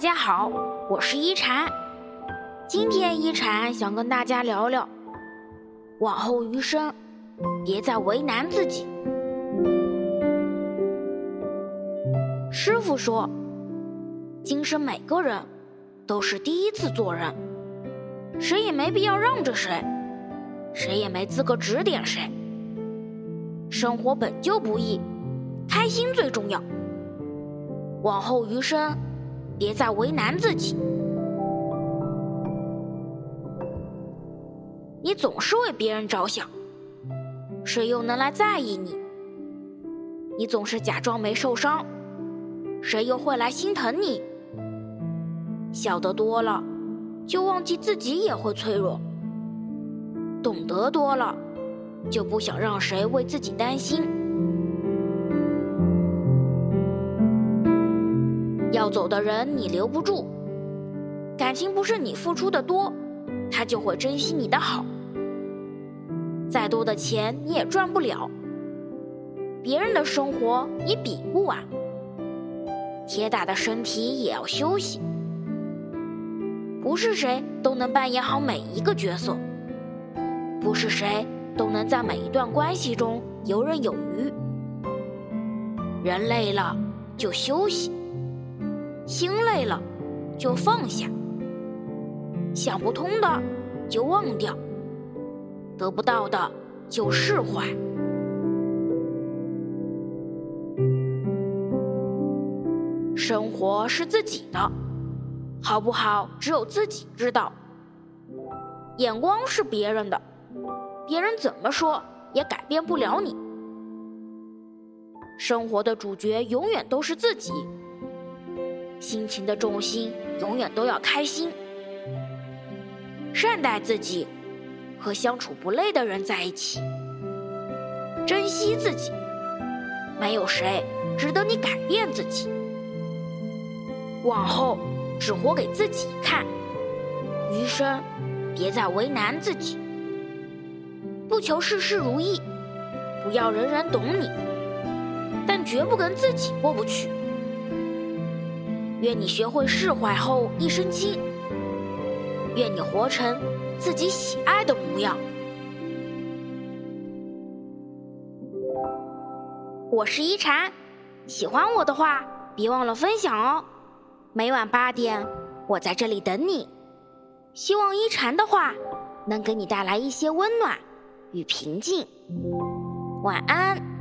大家好，我是一禅。今天一禅想跟大家聊聊，往后余生，别再为难自己。师傅说，今生每个人都是第一次做人，谁也没必要让着谁，谁也没资格指点谁。生活本就不易，开心最重要。往后余生。别再为难自己，你总是为别人着想，谁又能来在意你？你总是假装没受伤，谁又会来心疼你？晓得多了，就忘记自己也会脆弱；懂得多了，就不想让谁为自己担心。要走的人你留不住，感情不是你付出的多，他就会珍惜你的好。再多的钱你也赚不了，别人的生活你比不完。铁打的身体也要休息，不是谁都能扮演好每一个角色，不是谁都能在每一段关系中游刃有余。人累了就休息。心累了，就放下；想不通的，就忘掉；得不到的，就释怀。生活是自己的，好不好，只有自己知道。眼光是别人的，别人怎么说也改变不了你。生活的主角永远都是自己。心情的重心永远都要开心，善待自己，和相处不累的人在一起，珍惜自己，没有谁值得你改变自己。往后只活给自己看，余生别再为难自己。不求事事如意，不要人人懂你，但绝不跟自己过不去。愿你学会释怀后一身轻，愿你活成自己喜爱的模样。我是一禅，喜欢我的话别忘了分享哦。每晚八点，我在这里等你。希望一禅的话能给你带来一些温暖与平静。晚安。